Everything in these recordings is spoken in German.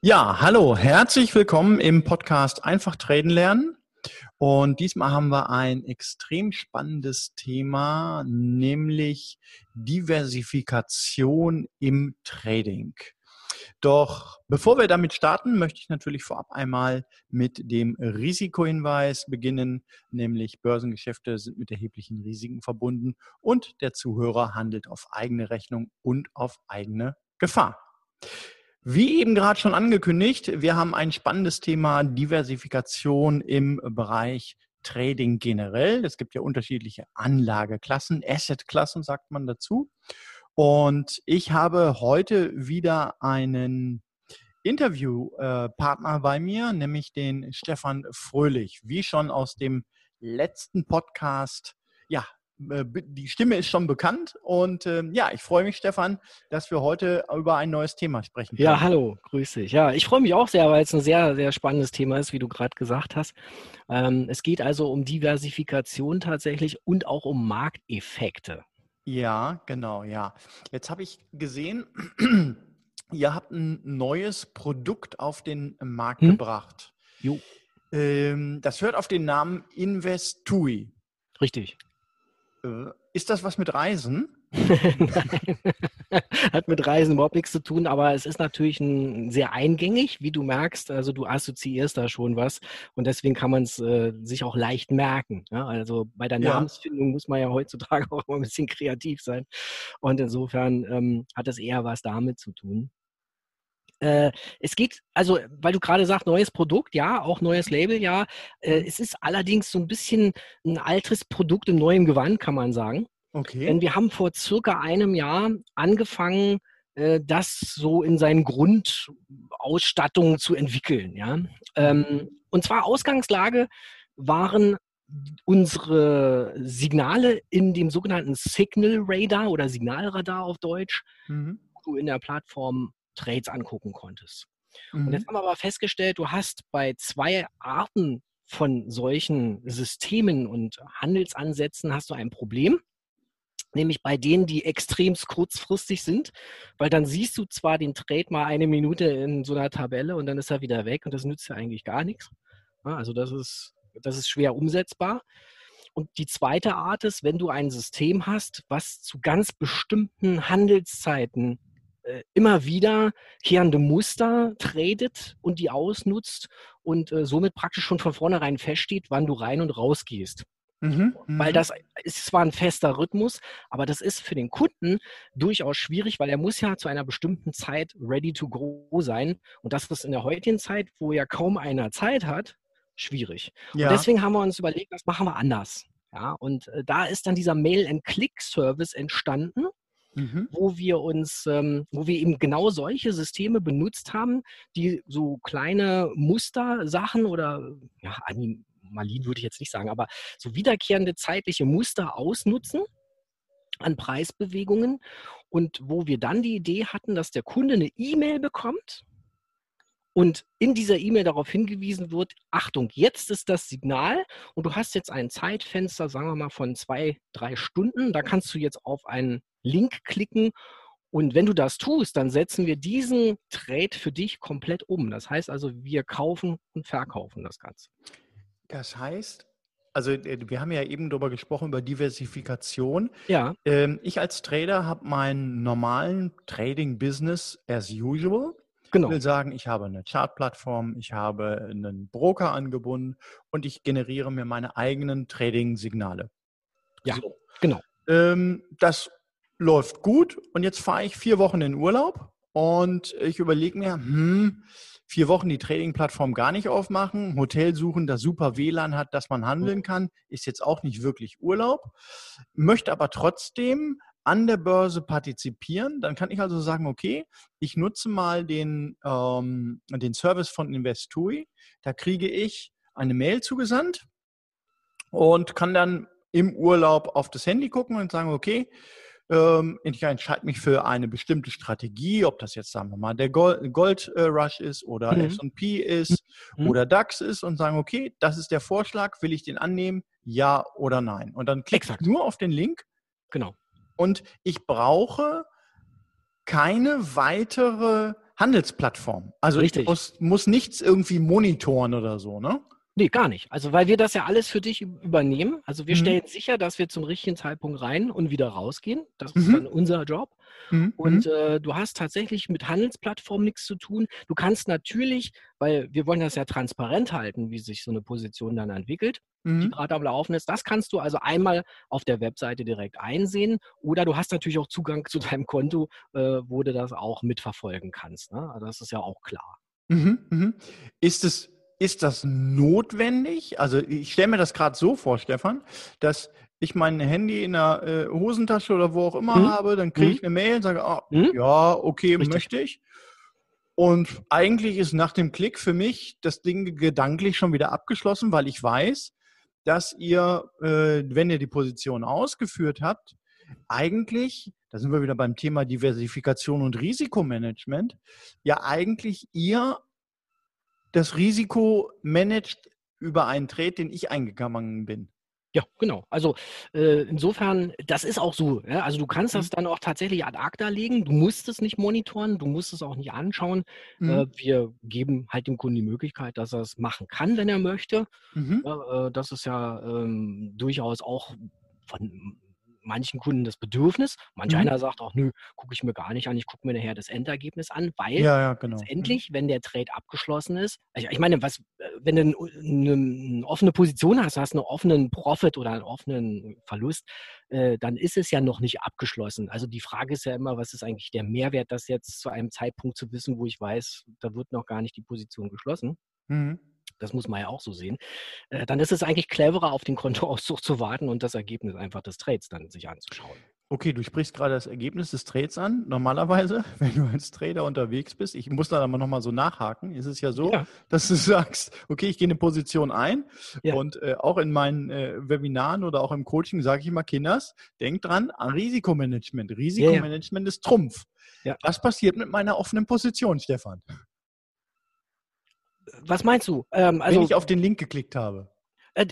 Ja, hallo, herzlich willkommen im Podcast Einfach Traden lernen. Und diesmal haben wir ein extrem spannendes Thema, nämlich Diversifikation im Trading. Doch bevor wir damit starten, möchte ich natürlich vorab einmal mit dem Risikohinweis beginnen, nämlich Börsengeschäfte sind mit erheblichen Risiken verbunden und der Zuhörer handelt auf eigene Rechnung und auf eigene Gefahr. Wie eben gerade schon angekündigt, wir haben ein spannendes Thema Diversifikation im Bereich Trading generell. Es gibt ja unterschiedliche Anlageklassen, Assetklassen sagt man dazu. Und ich habe heute wieder einen Interviewpartner bei mir, nämlich den Stefan Fröhlich. Wie schon aus dem letzten Podcast ja, die Stimme ist schon bekannt und äh, ja, ich freue mich, Stefan, dass wir heute über ein neues Thema sprechen können. Ja, hallo, grüß dich. Ja, ich freue mich auch sehr, weil es ein sehr, sehr spannendes Thema ist, wie du gerade gesagt hast. Ähm, es geht also um Diversifikation tatsächlich und auch um Markteffekte. Ja, genau, ja. Jetzt habe ich gesehen, ihr habt ein neues Produkt auf den Markt hm? gebracht. Jo. Ähm, das hört auf den Namen Investui. Richtig. Äh, ist das was mit Reisen? Nein, hat mit Reisen überhaupt nichts zu tun, aber es ist natürlich ein, sehr eingängig, wie du merkst. Also du assoziierst da schon was und deswegen kann man es äh, sich auch leicht merken. Ja? Also bei der ja. Namensfindung muss man ja heutzutage auch immer ein bisschen kreativ sein und insofern ähm, hat es eher was damit zu tun. Äh, es geht, also, weil du gerade sagst, neues Produkt, ja, auch neues Label, ja. Äh, mhm. es ist allerdings so ein bisschen ein altes Produkt im neuen Gewand, kann man sagen. Okay. Denn wir haben vor circa einem Jahr angefangen, äh, das so in seinen Grundausstattungen zu entwickeln, ja. Ähm, mhm. und zwar Ausgangslage waren unsere Signale in dem sogenannten Signal Radar oder Signalradar auf Deutsch, mhm. in der Plattform Trades angucken konntest. Mhm. Und jetzt mhm. haben wir aber festgestellt, du hast bei zwei Arten von solchen Systemen und Handelsansätzen hast du ein Problem nämlich bei denen, die extrem kurzfristig sind, weil dann siehst du zwar den Trade mal eine Minute in so einer Tabelle und dann ist er wieder weg und das nützt ja eigentlich gar nichts. Also das ist, das ist schwer umsetzbar. Und die zweite Art ist, wenn du ein System hast, was zu ganz bestimmten Handelszeiten äh, immer wieder kehrende Muster tradet und die ausnutzt und äh, somit praktisch schon von vornherein feststeht, wann du rein und raus gehst. Mhm, weil mhm. das ist zwar ein fester Rhythmus, aber das ist für den Kunden durchaus schwierig, weil er muss ja zu einer bestimmten Zeit ready to go sein. Und das ist in der heutigen Zeit, wo ja kaum einer Zeit hat, schwierig. Ja. Und deswegen haben wir uns überlegt, was machen wir anders. Ja, und äh, da ist dann dieser Mail-and-Click-Service entstanden mhm. wo wir uns, ähm, wo wir eben genau solche Systeme benutzt haben, die so kleine Mustersachen oder ja, Anomalien würde ich jetzt nicht sagen, aber so wiederkehrende zeitliche Muster ausnutzen an Preisbewegungen und wo wir dann die Idee hatten, dass der Kunde eine E-Mail bekommt und in dieser E-Mail darauf hingewiesen wird, Achtung, jetzt ist das Signal und du hast jetzt ein Zeitfenster, sagen wir mal, von zwei, drei Stunden. Da kannst du jetzt auf einen Link klicken und wenn du das tust, dann setzen wir diesen Trade für dich komplett um. Das heißt also, wir kaufen und verkaufen das Ganze. Das heißt, also äh, wir haben ja eben darüber gesprochen, über Diversifikation. Ja. Ähm, ich als Trader habe meinen normalen Trading-Business as usual. Genau. Ich will sagen, ich habe eine Chartplattform, ich habe einen Broker angebunden und ich generiere mir meine eigenen Trading-Signale. Ja, so. genau. Ähm, das läuft gut und jetzt fahre ich vier Wochen in Urlaub und ich überlege mir, hm, vier Wochen die Trading-Plattform gar nicht aufmachen, Hotel suchen, das super WLAN hat, dass man handeln kann, ist jetzt auch nicht wirklich Urlaub, möchte aber trotzdem an der Börse partizipieren, dann kann ich also sagen, okay, ich nutze mal den, ähm, den Service von Investui, da kriege ich eine Mail zugesandt und kann dann im Urlaub auf das Handy gucken und sagen, okay, ich entscheide mich für eine bestimmte Strategie, ob das jetzt, sagen wir mal, der Gold, Gold äh, Rush ist oder mhm. S&P ist mhm. oder DAX ist und sagen, okay, das ist der Vorschlag, will ich den annehmen, ja oder nein? Und dann klicke ich nur auf den Link. Genau. Und ich brauche keine weitere Handelsplattform. Also Richtig. ich muss, muss nichts irgendwie monitoren oder so, ne? Nee, gar nicht. Also weil wir das ja alles für dich übernehmen. Also wir Mhm. stellen sicher, dass wir zum richtigen Zeitpunkt rein und wieder rausgehen. Das ist Mhm. dann unser Job. Mhm. Und äh, du hast tatsächlich mit Handelsplattformen nichts zu tun. Du kannst natürlich, weil wir wollen das ja transparent halten, wie sich so eine Position dann entwickelt, die Mhm. gerade am Laufen ist. Das kannst du also einmal auf der Webseite direkt einsehen. Oder du hast natürlich auch Zugang zu deinem Konto, äh, wo du das auch mitverfolgen kannst. Ne? Also das ist ja auch klar. Mhm. Mhm. Ist es ist das notwendig? Also ich stelle mir das gerade so vor, Stefan, dass ich mein Handy in der äh, Hosentasche oder wo auch immer Mhm. habe, dann kriege Mhm. ich eine Mail und sage, ah, Mhm. ja, okay, Richtig. möchte ich. Und eigentlich ist nach dem Klick für mich das Ding gedanklich schon wieder abgeschlossen, weil ich weiß, dass ihr, äh, wenn ihr die Position ausgeführt habt, eigentlich, da sind wir wieder beim Thema Diversifikation und Risikomanagement, ja eigentlich ihr das Risiko managt über einen Trade, den ich eingegangen bin. Ja, genau. Also äh, insofern, das ist auch so. Ja? Also du kannst Mhm. das dann auch tatsächlich ad acta legen. Du musst es nicht monitoren, du musst es auch nicht anschauen. Mhm. Äh, wir geben halt dem Kunden die Möglichkeit, dass er es machen kann, wenn er möchte. Mhm. Äh, das ist ja ähm, durchaus auch von manchen Kunden das Bedürfnis. Manch Mhm. einer sagt auch, nö, gucke ich mir gar nicht an, ich gucke mir nachher das Endergebnis an, weil Ja, ja, genau. letztendlich, wenn der Trade abgeschlossen ist, also ich meine, was, äh, wenn du eine, eine offene Position hast, hast einen offenen Profit oder einen offenen Verlust, äh, dann ist es ja noch nicht abgeschlossen. Also die Frage ist ja immer, was ist eigentlich der Mehrwert, das jetzt zu einem Zeitpunkt zu wissen, wo ich weiß, da wird noch gar nicht die Position geschlossen. Mhm. Das muss man ja auch so sehen. Äh, dann ist es eigentlich cleverer, auf den Kontoauszug zu warten und das Ergebnis einfach des Trades dann sich anzuschauen. Okay, du sprichst gerade das Ergebnis des Trades an. Normalerweise, wenn du als Trader unterwegs bist, ich muss da aber nochmal so nachhaken, ist es ja so, Ja. dass du sagst, okay, ich gehe eine Position ein Ja. und äh, auch in meinen äh, Webinaren oder auch im Coaching sage ich immer, Kinders, denkt dran an Risikomanagement. Risikomanagement ist Trumpf. Ja. Was passiert mit meiner offenen Position, Stefan? Was meinst du? Ähm, wenn also, ich auf den Link geklickt habe? äh,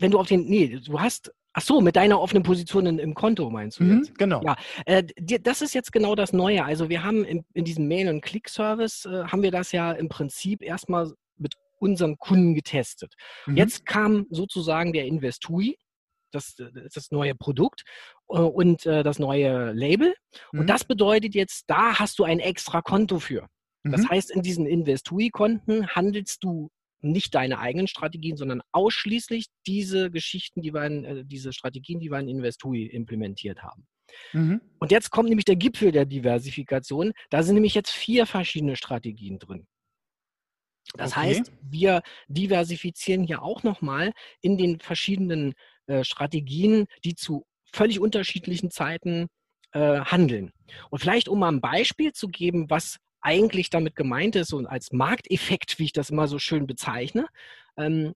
wenn du auf den, nee, du hast, ach so, mit deiner offenen Position in, im Konto meinst du jetzt? Mhm, genau. Ja. Äh, das ist jetzt genau das Neue. Also wir haben in, in diesem Mail- und Click-Service, äh, haben wir das ja im Prinzip erstmal mit unseren Kunden getestet. Mhm. Jetzt kam sozusagen der Investui, das, das ist das neue Produkt äh, und äh, das neue Label. Mhm. Und das bedeutet jetzt, da hast du ein extra Konto für. Das Mhm. heißt, in diesen Investui-Konten handelst du nicht deine eigenen Strategien, sondern ausschließlich diese Geschichten, die wir in, äh, diese Strategien, die wir in Investui implementiert haben. Mhm. Und jetzt kommt nämlich der Gipfel der Diversifikation. Da sind nämlich jetzt vier verschiedene Strategien drin. Das Okay. heißt, wir diversifizieren hier auch nochmal in den verschiedenen äh, Strategien, die zu völlig unterschiedlichen Zeiten äh, handeln. Und vielleicht, um mal ein Beispiel zu geben, was eigentlich damit gemeint ist und als Markteffekt, wie ich das immer so schön bezeichne, ähm,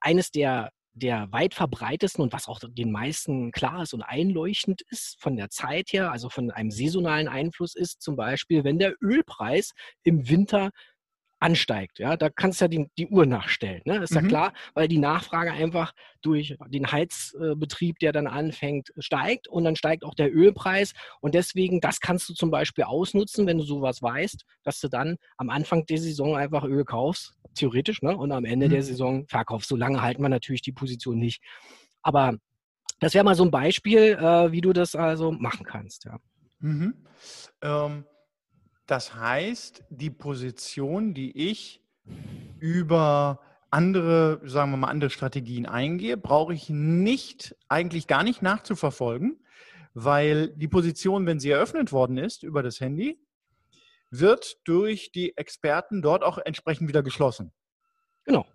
eines der, der weit verbreitesten und was auch den meisten klar ist und einleuchtend ist von der Zeit her, also von einem saisonalen Einfluss ist zum Beispiel, wenn der Ölpreis im Winter ansteigt. Ja, da kannst du ja die, die Uhr nachstellen. Ne? Ist ja Mhm. klar, weil die Nachfrage einfach durch den Heizbetrieb, der dann anfängt, steigt und dann steigt auch der Ölpreis. Und deswegen, das kannst du zum Beispiel ausnutzen, wenn du sowas weißt, dass du dann am Anfang der Saison einfach Öl kaufst, theoretisch, ne? und am Ende Mhm. der Saison verkaufst. Solange halten wir natürlich die Position nicht. Aber das wäre mal so ein Beispiel, äh, wie du das also machen kannst. Ja. Mhm. Ähm, das heißt, die Position, die ich über andere, sagen wir mal, andere Strategien eingehe, brauche ich nicht, eigentlich gar nicht nachzuverfolgen, weil die Position, wenn sie eröffnet worden ist über das Handy, wird durch die Experten dort auch entsprechend wieder geschlossen. Genau.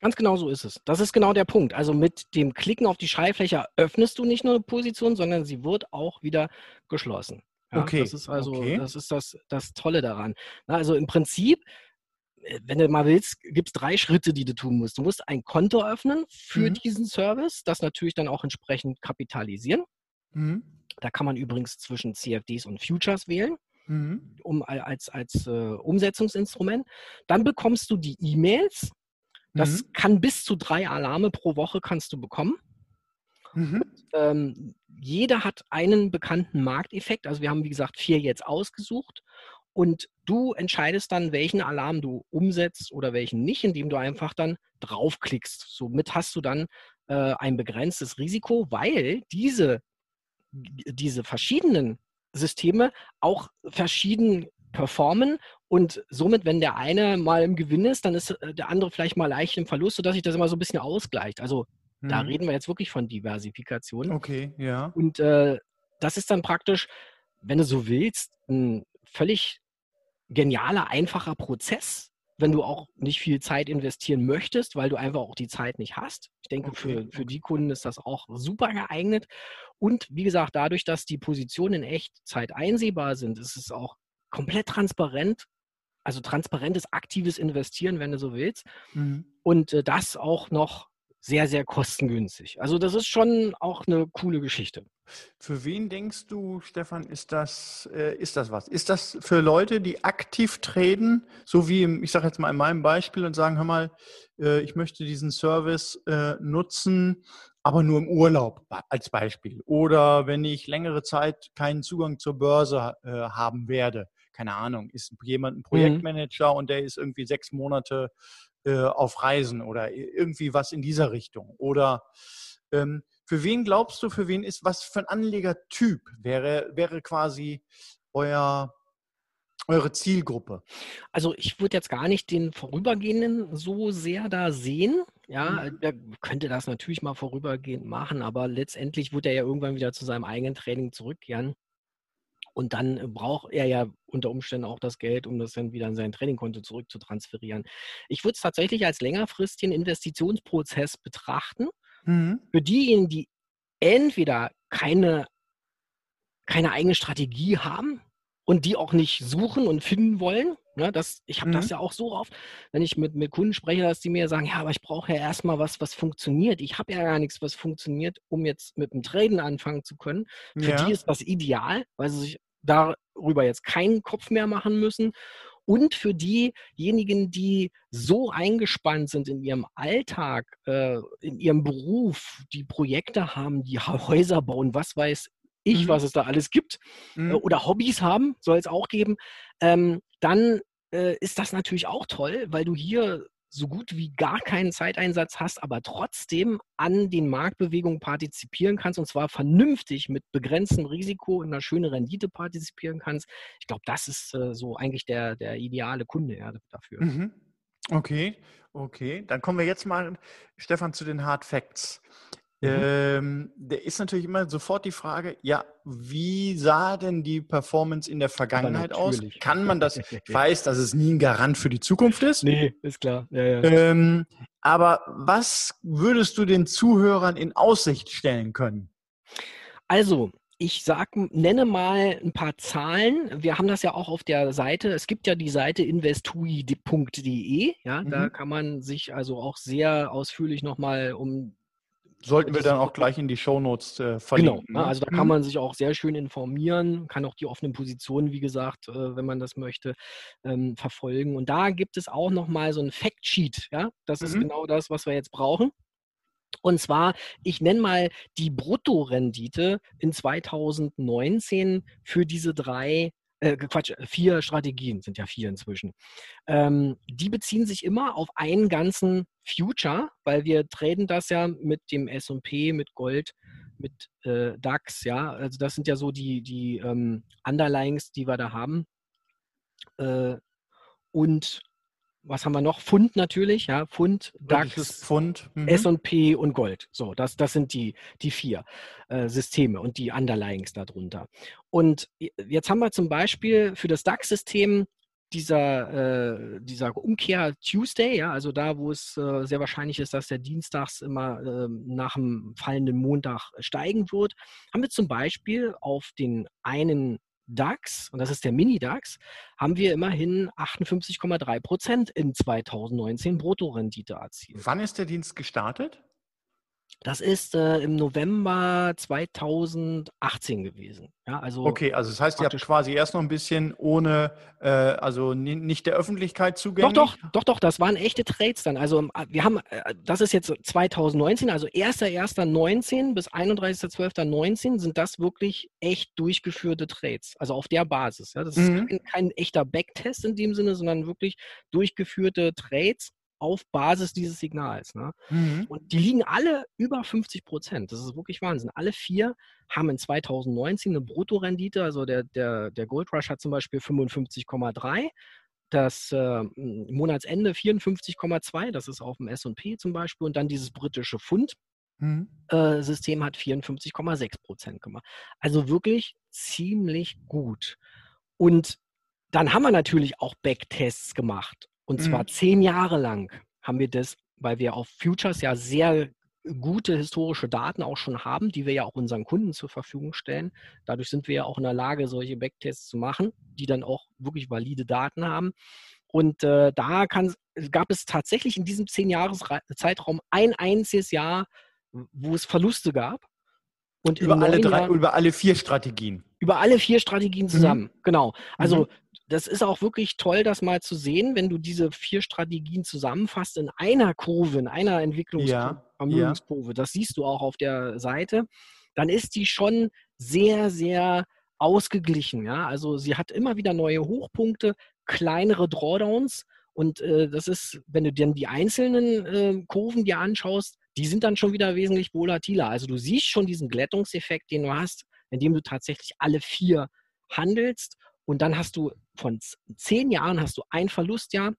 Ganz genau so ist es. Das ist genau der Punkt. Also mit dem Klicken auf die Schreibfläche öffnest du nicht nur eine Position, sondern sie wird auch wieder geschlossen. Ja, Okay, Das ist also, okay. das ist das, das Tolle daran. Na, also im Prinzip, äh, wenn du mal willst, gibt es drei Schritte, die du tun musst. Du musst ein Konto öffnen für Mhm. diesen Service, das natürlich dann auch entsprechend kapitalisieren. Mhm. Da kann man übrigens zwischen CFDs und Futures wählen Mhm. um, als, als äh, Umsetzungsinstrument. Dann bekommst du die E-Mails. Das Mhm. kann bis zu drei Alarme pro Woche kannst du bekommen. Mhm. Ähm, jeder hat einen bekannten Markteffekt. Also wir haben, wie gesagt, vier jetzt ausgesucht. und du entscheidest dann, welchen Alarm du umsetzt oder welchen nicht, indem du einfach dann draufklickst. Somit hast du dann äh, ein begrenztes Risiko, weil diese, diese verschiedenen Systeme auch verschieden performen und somit, wenn der eine mal im Gewinn ist, dann ist äh, der andere vielleicht mal leicht im Verlust, sodass sich das immer so ein bisschen ausgleicht. Also hm. da mhm. reden wir jetzt wirklich von Diversifikation. Okay, ja. Und äh, das ist dann praktisch, wenn du so willst, ein völlig genialer, einfacher Prozess, wenn du auch nicht viel Zeit investieren möchtest, weil du einfach auch die Zeit nicht hast. Ich denke, okay. für, für die Kunden ist das auch super geeignet. Und wie gesagt, dadurch, dass die Positionen in Echtzeit einsehbar sind, ist es auch komplett transparent. Also transparentes, aktives Investieren, wenn du so willst. Mhm. Und äh, das auch noch sehr, sehr kostengünstig. Also das ist schon auch eine coole Geschichte. Für wen denkst du, Stefan, ist das, äh, ist das was? Ist das für Leute, die aktiv traden, so wie im, ich sage jetzt mal in meinem Beispiel und sagen, hör mal, äh, ich möchte diesen Service äh, nutzen, aber nur im Urlaub als Beispiel. Oder wenn ich längere Zeit keinen Zugang zur Börse äh, haben werde. Keine Ahnung, ist jemand ein mhm. Projektmanager mhm. und der ist irgendwie sechs Monate äh, auf Reisen oder irgendwie was in dieser Richtung. Oder ähm, für wen glaubst du, für wen ist, was für ein Anlegertyp wäre, wäre quasi euer, eure Zielgruppe? Also ich würde jetzt gar nicht den Vorübergehenden so sehr da sehen. Ja, mhm. er könnte das natürlich mal vorübergehend machen, aber letztendlich wird er ja irgendwann wieder zu seinem eigenen Training zurückkehren. Und dann äh, braucht er ja unter Umständen auch das Geld, um das dann wieder an sein Trainingkonto zurück zu transferieren. Ich würde es tatsächlich als längerfristigen Investitionsprozess betrachten. Mhm. Für diejenigen, die entweder keine, keine eigene Strategie haben und die auch nicht suchen und finden wollen. Ne, das, ich habe mhm. das ja auch so oft, wenn ich mit, mit Kunden spreche, dass die mir sagen, ja, aber ich brauche ja erstmal was, was funktioniert. Ich habe ja gar nichts, was funktioniert, um jetzt mit dem Traden anfangen zu können. Für ja. die ist das ideal, weil sie sich darüber jetzt keinen Kopf mehr machen müssen. Und für diejenigen, die so eingespannt sind in ihrem Alltag, äh, in ihrem Beruf, die Projekte haben, die Häuser bauen, was weiß ich, mhm. was es da alles gibt, äh, mhm. oder Hobbys haben, soll es auch geben, ähm, dann äh, ist das natürlich auch toll, weil du hier so gut wie gar keinen Zeiteinsatz hast, aber trotzdem an den Marktbewegungen partizipieren kannst und zwar vernünftig mit begrenztem Risiko in einer schönen Rendite partizipieren kannst. Ich glaube, das ist äh, so eigentlich der, der ideale Kunde ja, dafür. Mhm. Okay, okay. Dann kommen wir jetzt mal, Stefan, zu den Hard Facts. Mhm. Ähm, da ist natürlich immer sofort die Frage, ja, wie sah denn die Performance in der Vergangenheit aus? Kann man das, ich weiß, dass es nie ein Garant für die Zukunft ist. Nee, ist klar. Ja, ja. Ähm, aber was würdest du den Zuhörern in Aussicht stellen können? Also, ich sag, nenne mal ein paar Zahlen. Wir haben das ja auch auf der Seite. Es gibt ja die Seite investui.de. Ja, mhm. da kann man sich also auch sehr ausführlich nochmal um Sollten wir dann auch gleich in die Shownotes äh, verlinken. Genau, ne? also da kann mhm. man sich auch sehr schön informieren, kann auch die offenen Positionen, wie gesagt, äh, wenn man das möchte, ähm, verfolgen. Und da gibt es auch nochmal so ein Factsheet. Ja? Das mhm. ist genau das, was wir jetzt brauchen. Und zwar, ich nenne mal die Bruttorendite in 2019 für diese drei äh, Quatsch, vier Strategien, sind ja vier inzwischen. Ähm, die beziehen sich immer auf einen ganzen Future, weil wir traden das ja mit dem SP, mit Gold, mit äh, DAX, ja. Also das sind ja so die, die ähm, Underlyings, die wir da haben. Äh, und was haben wir noch? Pfund natürlich, ja, Pfund, DAX, Pfund, mhm. S&P und Gold. So, das, das sind die, die vier äh, Systeme und die Underlyings darunter. Und jetzt haben wir zum Beispiel für das DAX-System dieser, äh, dieser Umkehr Tuesday, ja, also da, wo es äh, sehr wahrscheinlich ist, dass der Dienstags immer äh, nach dem fallenden Montag steigen wird, haben wir zum Beispiel auf den einen DAX, und das ist der Mini-DAX, haben wir immerhin 58,3 Prozent in 2019 Bruttorendite erzielt. Wann ist der Dienst gestartet? Das ist äh, im November 2018 gewesen. Ja, also okay, also das heißt, ihr habt quasi erst noch ein bisschen ohne, äh, also nicht der Öffentlichkeit zugänglich? Doch, doch, doch, doch, das waren echte Trades dann. Also ähm, wir haben, äh, das ist jetzt 2019, also 1.1.19 bis 31.12.19 sind das wirklich echt durchgeführte Trades. Also auf der Basis. Ja. Das mhm. ist kein, kein echter Backtest in dem Sinne, sondern wirklich durchgeführte Trades auf Basis dieses Signals. Ne? Mhm. Und die liegen alle über 50 Prozent. Das ist wirklich Wahnsinn. Alle vier haben in 2019 eine Bruttorendite. Also der, der, der Gold Rush hat zum Beispiel 55,3 das äh, Monatsende 54,2, das ist auf dem S&P zum Beispiel, und dann dieses britische Pfund-System mhm. äh, hat 54,6 Prozent gemacht. Also wirklich ziemlich gut. Und dann haben wir natürlich auch Backtests gemacht. Und zwar mhm. zehn Jahre lang haben wir das, weil wir auf Futures ja sehr gute historische Daten auch schon haben, die wir ja auch unseren Kunden zur Verfügung stellen. Dadurch sind wir ja auch in der Lage, solche Backtests zu machen, die dann auch wirklich valide Daten haben. Und äh, da kann, gab es tatsächlich in diesem zehn Jahres Zeitraum ein einziges Jahr, wo es Verluste gab. Und über alle drei, Jahren, über alle vier Strategien. Über alle vier Strategien mhm. zusammen, mhm. genau. Also mhm das ist auch wirklich toll, das mal zu sehen, wenn du diese vier Strategien zusammenfasst in einer Kurve, in einer Entwicklungskurve. Ja, Das siehst du auch auf der Seite. Dann ist die schon sehr, sehr ausgeglichen. Ja? Also sie hat immer wieder neue Hochpunkte, kleinere Drawdowns. Und äh, das ist, wenn du dann die einzelnen äh, Kurven dir anschaust, die sind dann schon wieder wesentlich volatiler. Also du siehst schon diesen Glättungseffekt, den du hast, indem du tatsächlich alle vier handelst und dann hast du von zehn Jahren hast du ein Verlustjahr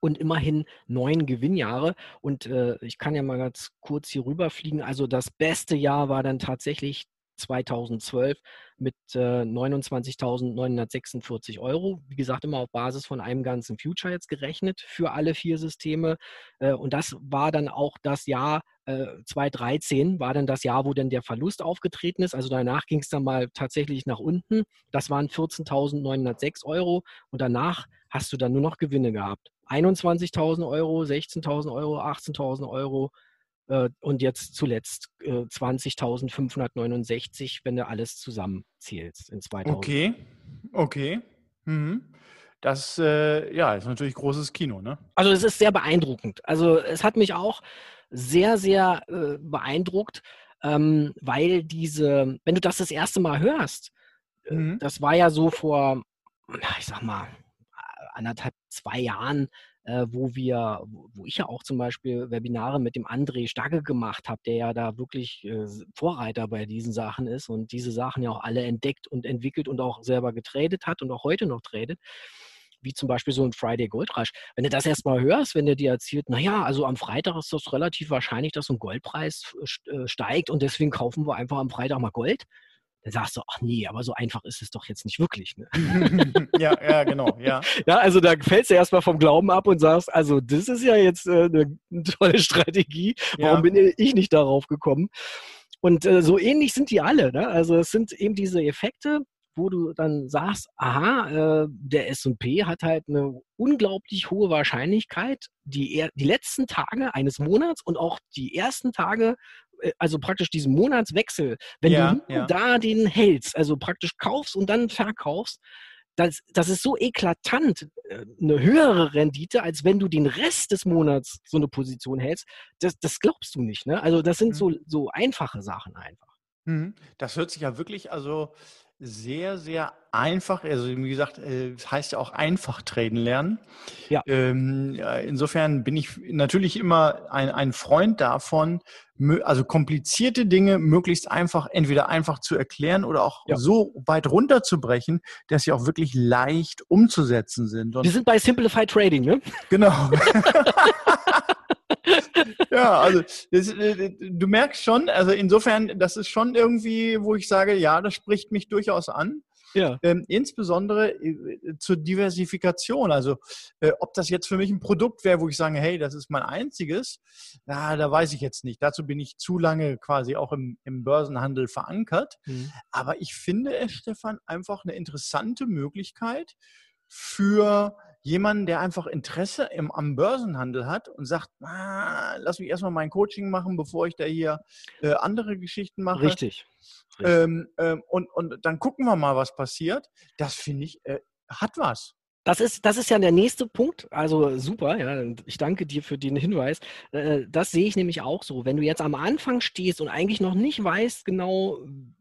und immerhin neun Gewinnjahre. Und äh, ich kann ja mal ganz kurz hier rüberfliegen. Also das beste Jahr war dann tatsächlich 2012 mit äh, 29.946 Euro. Wie gesagt, immer auf Basis von einem ganzen Future jetzt gerechnet für alle vier Systeme. Äh, und das war dann auch das Jahr äh, 2013, war dann das Jahr, wo dann der Verlust aufgetreten ist. Also danach ging es dann mal tatsächlich nach unten. Das waren 14.906 Euro. Und danach hast du dann nur noch Gewinne gehabt. 21.000 Euro, 16.000 Euro, 18.000 Euro, äh, und jetzt zuletzt äh, 20.569, wenn du alles zusammenzählst in 2000. Okay, okay. Mhm. Das äh, ja, ist natürlich großes Kino, ne? Also es ist sehr beeindruckend. Also es hat mich auch sehr, sehr äh, beeindruckt, ähm, weil diese, wenn du das das erste Mal hörst, äh, mhm. das war ja so vor, ich sag mal, anderthalb, zwei Jahren, äh, wo wir, wo ich ja auch zum Beispiel Webinare mit dem André Stagge gemacht habe, der ja da wirklich äh, Vorreiter bei diesen Sachen ist und diese Sachen ja auch alle entdeckt und entwickelt und auch selber getradet hat und auch heute noch tradet wie zum Beispiel so ein Friday Gold Rush. Wenn du das erstmal hörst, wenn der dir erzählt, naja, also am Freitag ist das relativ wahrscheinlich, dass so ein Goldpreis äh, steigt und deswegen kaufen wir einfach am Freitag mal Gold, dann sagst du, ach nee, aber so einfach ist es doch jetzt nicht wirklich. Ne? ja, ja, genau, ja. Ja, also da fällst du erstmal vom Glauben ab und sagst, also das ist ja jetzt äh, eine, eine, tolle Strategie. Warum ja. bin ich nicht darauf gekommen? Und äh, so ähnlich sind die alle. Ne? Also es sind eben diese Effekte, wo du dann sagst, aha, äh, der S&P hat halt eine unglaublich hohe Wahrscheinlichkeit, die, die letzten Tage eines Monats und auch die ersten Tage äh, also praktisch diesen Monatswechsel, wenn ja, du ja. da den hältst, also praktisch kaufst und dann verkaufst, das, das ist so eklatant äh, eine höhere Rendite, als wenn du den Rest des Monats so eine Position hältst. Das, das glaubst du nicht. Ne? Also das sind mhm. so, so einfache Sachen einfach. Mhm. Das hört sich ja wirklich, also sehr, sehr einfach. Also wie gesagt, äh, es heißt ja auch einfach traden lernen. Ja. Ähm, insofern bin ich natürlich immer ein, ein Freund davon, also komplizierte Dinge möglichst einfach, entweder einfach zu erklären oder auch ja. so weit runterzubrechen, dass sie auch wirklich leicht umzusetzen sind. Und Wir sind bei Simplified Trading, ne? Genau. ja, also das, äh, du merkst schon, also insofern, das ist schon irgendwie, wo ich sage, ja, das spricht mich durchaus an. Ja. Ähm, insbesondere äh, zur Diversifikation. Also äh, ob das jetzt für mich ein Produkt wäre, wo ich sage, hey, das ist mein einziges, na, da weiß ich jetzt nicht. Dazu bin ich zu lange quasi auch im, im Börsenhandel verankert. Mhm. Aber ich finde es, Stefan, einfach eine interessante Möglichkeit für jemanden, der einfach Interesse im, am Börsenhandel hat und sagt, ah, lass mich erstmal mein Coaching machen, bevor ich da hier äh, andere Geschichten mache. Richtig. Ähm, ähm, und, und dann gucken wir mal, was passiert. Das finde ich, äh, hat was. Das ist, das ist ja der nächste Punkt. Also super, ja. Ich danke dir für den Hinweis. Äh, das sehe ich nämlich auch so. Wenn du jetzt am Anfang stehst und eigentlich noch nicht weißt genau,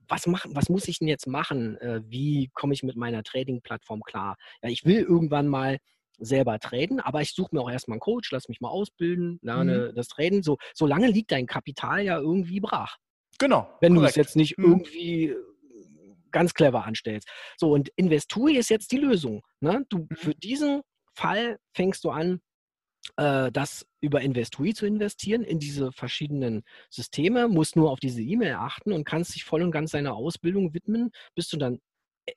was, mach, was muss ich denn jetzt machen? Äh, wie komme ich mit meiner Trading-Plattform klar? Ja, ich will irgendwann mal selber traden, aber ich suche mir auch erstmal einen Coach, lass mich mal ausbilden, lerne mhm. das Traden. So, solange liegt dein Kapital ja irgendwie brach. Genau. Wenn du es jetzt nicht mhm. irgendwie ganz clever anstellst. So, und Investui ist jetzt die Lösung. Ne? Du, mhm. Für diesen Fall fängst du an, äh, das über Investui zu investieren in diese verschiedenen Systeme, musst nur auf diese E-Mail achten und kannst dich voll und ganz deiner Ausbildung widmen, bis du dann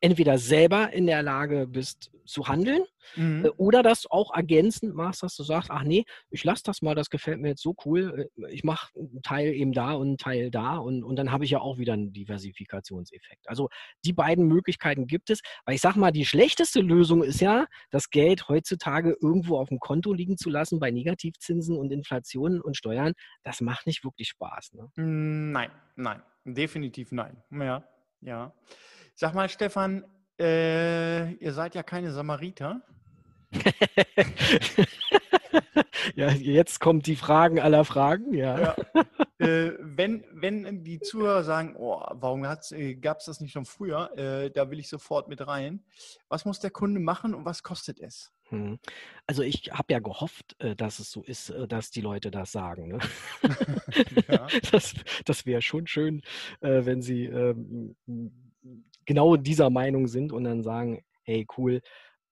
entweder selber in der Lage bist zu handeln mhm. Äh, oder das auch ergänzend machst, dass du sagst, ach nee, ich lasse das mal, das gefällt mir jetzt so cool, äh, ich mache einen Teil eben da und einen Teil da und, und dann habe ich ja auch wieder einen Diversifikationseffekt. Also die beiden Möglichkeiten gibt es, weil ich sage mal, die schlechteste Lösung ist ja, das Geld heutzutage irgendwo auf dem Konto liegen zu lassen bei Negativzinsen und Inflationen und Steuern, das macht nicht wirklich Spaß. Ne? Nein, nein, definitiv nein. Ja, ja. Sag mal, Stefan, äh, ihr seid ja keine Samariter. ja, jetzt kommt die Fragen aller Fragen, ja. ja. Äh, wenn, wenn die Zuhörer sagen, oh, warum äh, gab es das nicht schon früher, äh, da will ich sofort mit rein. Was muss der Kunde machen und was kostet es? Hm. Also ich habe ja gehofft, äh, dass es so ist, äh, dass die Leute das sagen. Ne? ja. Das, das wäre schon schön, wenn sie ähm, genau dieser Meinung sind und dann sagen, hey, cool,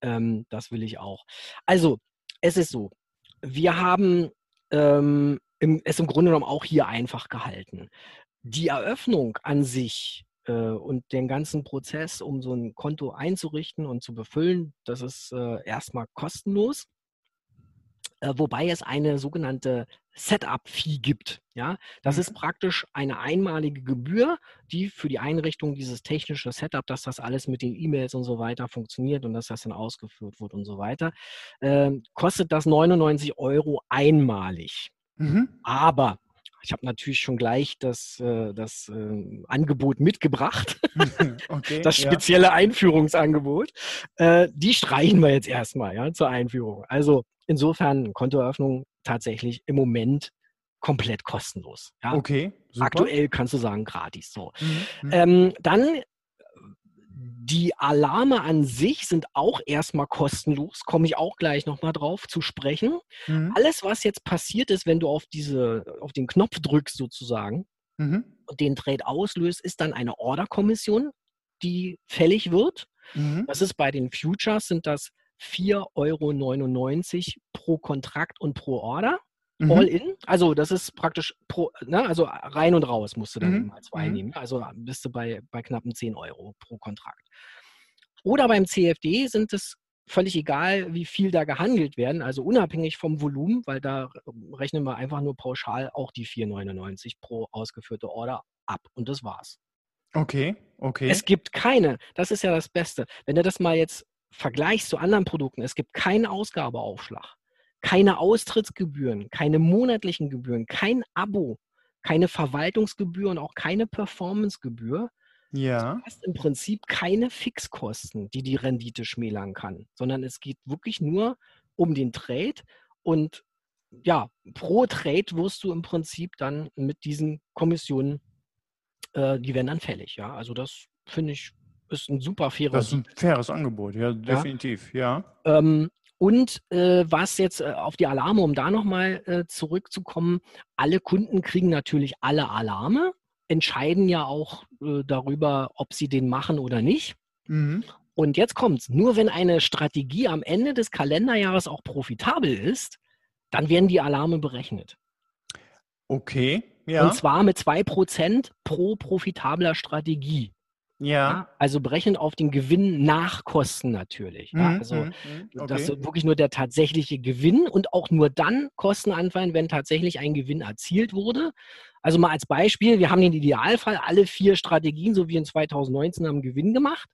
ähm, das will ich auch. Also, es ist so, wir haben ähm, im, es im Grunde genommen auch hier einfach gehalten. Die Eröffnung an sich äh, und den ganzen Prozess, um so ein Konto einzurichten und zu befüllen, das ist äh, erstmal kostenlos. Äh, wobei es eine sogenannte Setup-Fee gibt. Ja, das mhm. ist praktisch eine einmalige Gebühr, die für die Einrichtung dieses technische Setup, dass das alles mit den E-Mails und so weiter funktioniert und dass das dann ausgeführt wird und so weiter, äh, kostet das 99 Euro einmalig. Mhm. Aber ich habe natürlich schon gleich das, äh, das äh, Angebot mitgebracht. okay, das spezielle ja. Einführungsangebot. Äh, die streichen wir jetzt erstmal ja, zur Einführung. Also insofern Kontoeröffnung tatsächlich im Moment komplett kostenlos. Ja? Okay. Super. Aktuell kannst du sagen gratis. So. Mhm. mhm. Ähm, dann die Alarme an sich sind auch erstmal kostenlos, komme ich auch gleich nochmal drauf zu sprechen. Mhm. Alles, was jetzt passiert ist, wenn du auf, diese, auf den Knopf drückst sozusagen mhm. und den Trade auslöst, ist dann eine Orderkommission, die fällig wird. Mhm. Das ist bei den Futures, sind das 4,99 Euro pro Kontrakt und pro Order. Mhm. All in. Also das ist praktisch pro, ne, also rein und raus musst du dann mhm. mal zwei mhm. nehmen. Also bist du bei, bei knappen 10 Euro pro Kontrakt. Oder beim CFD sind es völlig egal, wie viel da gehandelt werden, also unabhängig vom Volumen, weil da rechnen wir einfach nur pauschal auch die 4,99 pro ausgeführte Order ab und das war's. Okay, okay. Es gibt keine, das ist ja das Beste. Wenn du das mal jetzt vergleichst zu anderen Produkten, es gibt keinen Ausgabeaufschlag keine Austrittsgebühren, keine monatlichen Gebühren, kein Abo, keine Verwaltungsgebühr und auch keine Performancegebühr. Ja. Du hast im Prinzip keine Fixkosten, die die Rendite schmälern kann, sondern es geht wirklich nur um den Trade und ja, pro Trade wirst du im Prinzip dann mit diesen Kommissionen, äh, die werden dann fällig. Ja, also das finde ich ist ein super faires. Das ist ein faires Angebot, ja, definitiv, ja. ja. Ähm, und äh, was jetzt äh, auf die Alarme, um da nochmal äh, zurückzukommen, alle Kunden kriegen natürlich alle Alarme, entscheiden ja auch äh, darüber, ob sie den machen oder nicht. Mhm. Und jetzt kommt's. Nur wenn eine Strategie am Ende des Kalenderjahres auch profitabel ist, dann werden die Alarme berechnet. Okay, ja. Und zwar mit 2% pro profitabler Strategie. Ja. Also berechnet auf den Gewinn nach Kosten natürlich. Ja? Mhm, also mhm, okay. das ist wirklich nur der tatsächliche Gewinn und auch nur dann Kosten anfallen, wenn tatsächlich ein Gewinn erzielt wurde. Also mal als Beispiel, wir haben den Idealfall, alle vier Strategien, so wie in 2019, haben Gewinn gemacht.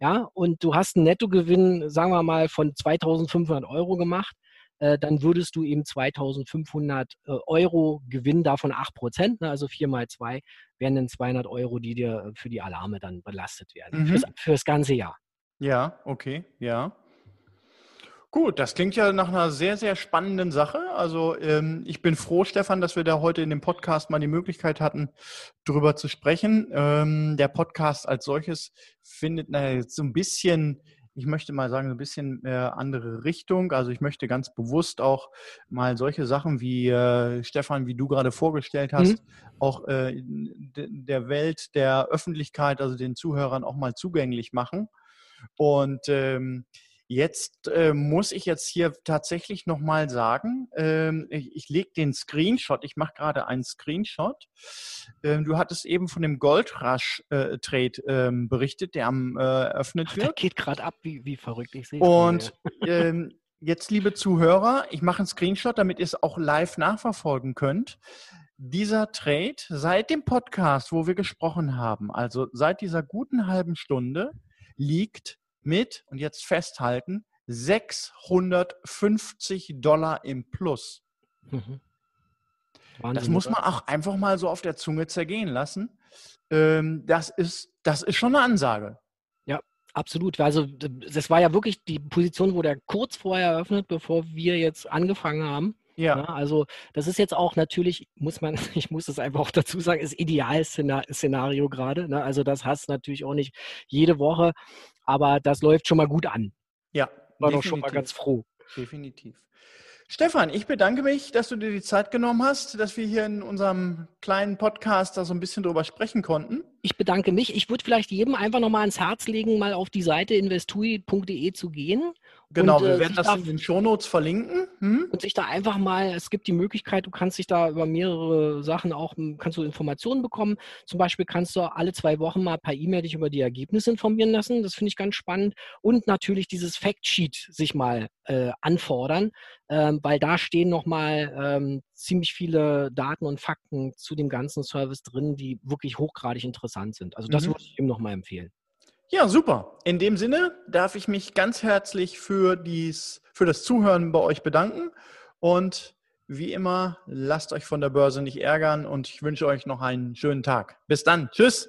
ja, und du hast einen Nettogewinn, sagen wir mal, von 2500 Euro gemacht, äh, dann würdest du eben 2500 äh, Euro Gewinn davon 8 Prozent, ne, also 4 mal 2, wären dann 200 Euro, die dir für die Alarme dann belastet werden, mhm. fürs, fürs ganze Jahr. Ja, okay, ja. Gut, das klingt ja nach einer sehr, sehr spannenden Sache. Also ähm, ich bin froh, Stefan, dass wir da heute in dem Podcast mal die Möglichkeit hatten, darüber zu sprechen. Ähm, der Podcast als solches findet na, so ein bisschen, ich möchte mal sagen, so ein bisschen äh, andere Richtung. Also ich möchte ganz bewusst auch mal solche Sachen wie äh, Stefan, wie du gerade vorgestellt hast, mhm. auch äh, der Welt, der Öffentlichkeit, also den Zuhörern auch mal zugänglich machen. Und ähm, Jetzt äh, muss ich jetzt hier tatsächlich nochmal sagen, ähm, ich, ich lege den Screenshot, ich mache gerade einen Screenshot. Ähm, du hattest eben von dem Goldrush-Trade äh, ähm, berichtet, der am äh, eröffnet wird. Der geht gerade ab, wie, wie verrückt ich sehe. Und ähm, jetzt, liebe Zuhörer, ich mache einen Screenshot, damit ihr es auch live nachverfolgen könnt dieser Trade seit dem Podcast, wo wir gesprochen haben, also seit dieser guten halben Stunde, liegt mit, und jetzt festhalten, 650 Dollar im Plus. Mhm. Wahnsinn, das muss man auch einfach mal so auf der Zunge zergehen lassen. Ähm, das, ist, das ist schon eine Ansage. Ja, absolut. Also das war ja wirklich die Position, wo der kurz vorher eröffnet, bevor wir jetzt angefangen haben. Ja. ja. Also das ist jetzt auch natürlich, muss man, ich muss es einfach auch dazu sagen, ist Idealszenario gerade. Ne? Also das hast du natürlich auch nicht jede Woche, aber das läuft schon mal gut an. Ja. War definitiv. doch schon mal ganz froh. Definitiv. Stefan, ich bedanke mich, dass du dir die Zeit genommen hast, dass wir hier in unserem kleinen Podcast da so ein bisschen drüber sprechen konnten. Ich bedanke mich. Ich würde vielleicht jedem einfach nochmal ans Herz legen, mal auf die Seite investui.de zu gehen Genau, und, wir äh, werden das da, in den Shownotes verlinken. Hm? Und sich da einfach mal, es gibt die Möglichkeit, du kannst dich da über mehrere Sachen auch, hm, kannst du Informationen bekommen. Zum Beispiel kannst du alle zwei Wochen mal per E-Mail dich über die Ergebnisse informieren lassen. Das finde ich ganz spannend. Und natürlich dieses Factsheet sich mal äh, anfordern, ähm, weil da stehen nochmal ähm, ziemlich viele Daten und Fakten zu dem ganzen Service drin, die wirklich hochgradig interessant sind. Also das mhm. würde ich ihm nochmal empfehlen. Ja, super. In dem Sinne darf ich mich ganz herzlich für, dies, für das Zuhören bei euch bedanken. Und wie immer, lasst euch von der Börse nicht ärgern und ich wünsche euch noch einen schönen Tag. Bis dann. Tschüss.